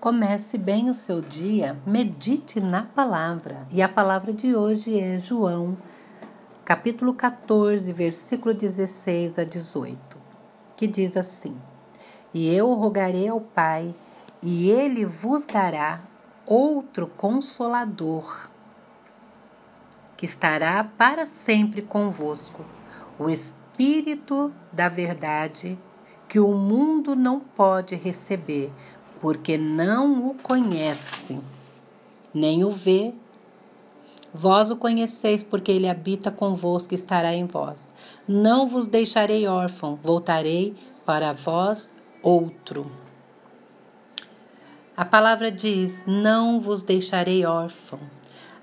Comece bem o seu dia, medite na palavra. E a palavra de hoje é João, capítulo 14, versículo 16 a 18, que diz assim: E eu rogarei ao Pai, e ele vos dará outro consolador, que estará para sempre convosco, o Espírito da Verdade, que o mundo não pode receber porque não o conhece, nem o vê. Vós o conheceis, porque ele habita convosco e estará em vós. Não vos deixarei órfão, voltarei para vós outro. A palavra diz: Não vos deixarei órfão.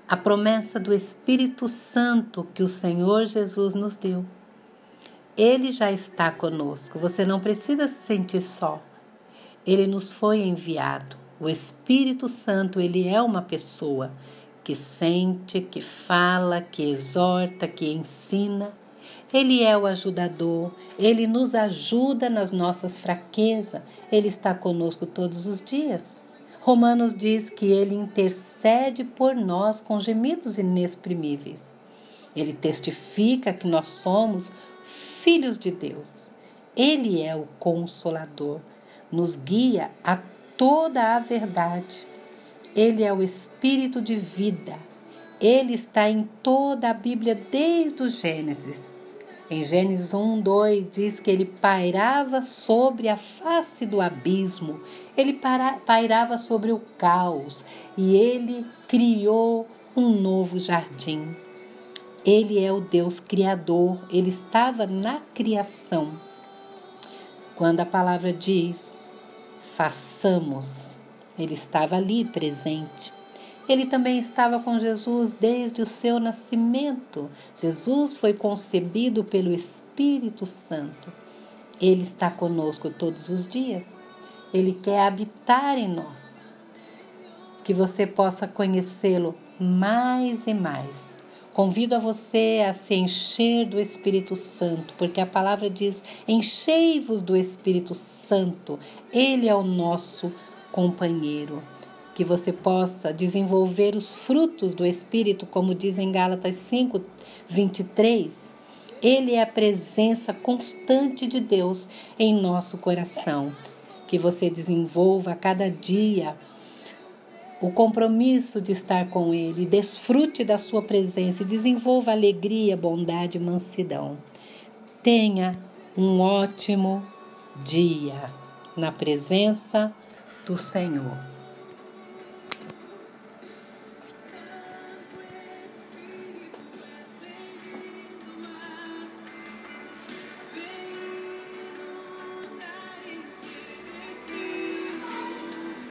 A promessa do Espírito Santo que o Senhor Jesus nos deu. Ele já está conosco, você não precisa se sentir só. Ele nos foi enviado. O Espírito Santo, ele é uma pessoa que sente, que fala, que exorta, que ensina. Ele é o ajudador, ele nos ajuda nas nossas fraquezas, ele está conosco todos os dias. Romanos diz que ele intercede por nós com gemidos inexprimíveis. Ele testifica que nós somos filhos de Deus. Ele é o consolador nos guia a toda a verdade. Ele é o Espírito de vida. Ele está em toda a Bíblia desde o Gênesis. Em Gênesis 1, 2 diz que ele pairava sobre a face do abismo, ele pairava sobre o caos e ele criou um novo jardim. Ele é o Deus Criador, ele estava na criação. Quando a palavra diz façamos. Ele estava ali presente. Ele também estava com Jesus desde o seu nascimento. Jesus foi concebido pelo Espírito Santo. Ele está conosco todos os dias. Ele quer habitar em nós. Que você possa conhecê-lo mais e mais. Convido a você a se encher do Espírito Santo, porque a palavra diz: enchei-vos do Espírito Santo, ele é o nosso companheiro. Que você possa desenvolver os frutos do Espírito, como diz em Gálatas 5, 23. Ele é a presença constante de Deus em nosso coração. Que você desenvolva a cada dia o compromisso de estar com Ele, desfrute da Sua presença e desenvolva alegria, bondade e mansidão. Tenha um ótimo dia na presença do Senhor.